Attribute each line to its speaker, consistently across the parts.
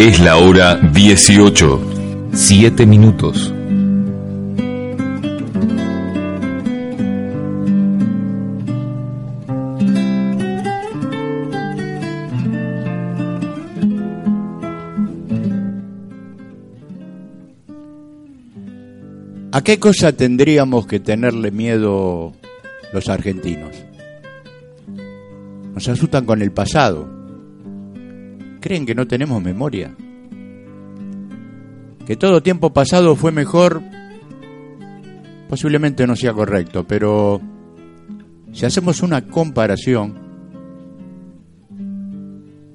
Speaker 1: Es la hora 18, 7 minutos.
Speaker 2: ¿A qué cosa tendríamos que tenerle miedo los argentinos? Nos asustan con el pasado. ¿Creen que no tenemos memoria? Que todo tiempo pasado fue mejor, posiblemente no sea correcto, pero si hacemos una comparación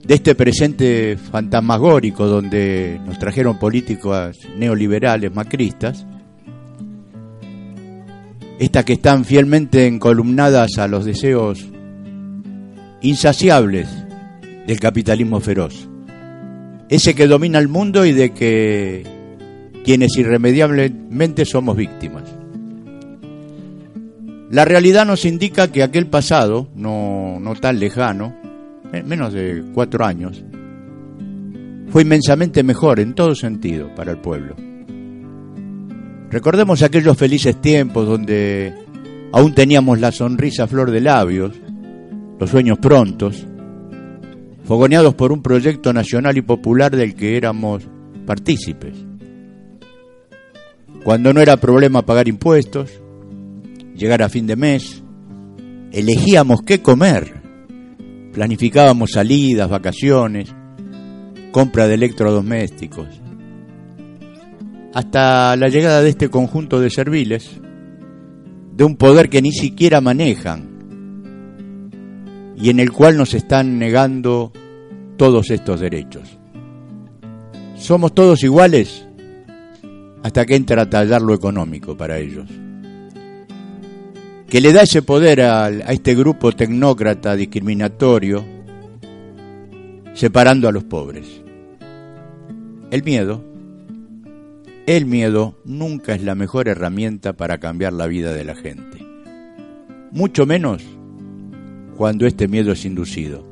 Speaker 2: de este presente fantasmagórico donde nos trajeron políticos neoliberales, macristas, estas que están fielmente encolumnadas a los deseos insaciables del capitalismo feroz. Ese que domina el mundo y de que quienes irremediablemente somos víctimas. La realidad nos indica que aquel pasado, no, no tan lejano, menos de cuatro años, fue inmensamente mejor en todo sentido para el pueblo. Recordemos aquellos felices tiempos donde aún teníamos la sonrisa a flor de labios, los sueños prontos, fogoneados por un proyecto nacional y popular del que éramos partícipes. Cuando no era problema pagar impuestos, llegar a fin de mes, elegíamos qué comer, planificábamos salidas, vacaciones, compra de electrodomésticos. Hasta la llegada de este conjunto de serviles, de un poder que ni siquiera manejan, y en el cual nos están negando todos estos derechos. ¿Somos todos iguales? Hasta que entra a tallar lo económico para ellos. Que le da ese poder a, a este grupo tecnócrata discriminatorio, separando a los pobres. El miedo, el miedo nunca es la mejor herramienta para cambiar la vida de la gente. Mucho menos cuando este miedo es inducido.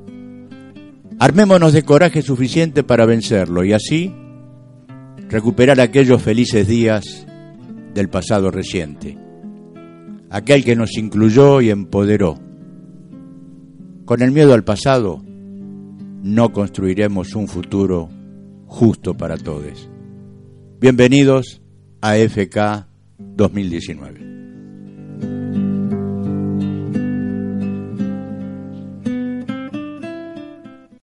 Speaker 2: Armémonos de coraje suficiente para vencerlo y así recuperar aquellos felices días del pasado reciente, aquel que nos incluyó y empoderó. Con el miedo al pasado no construiremos un futuro justo para todos. Bienvenidos a FK 2019.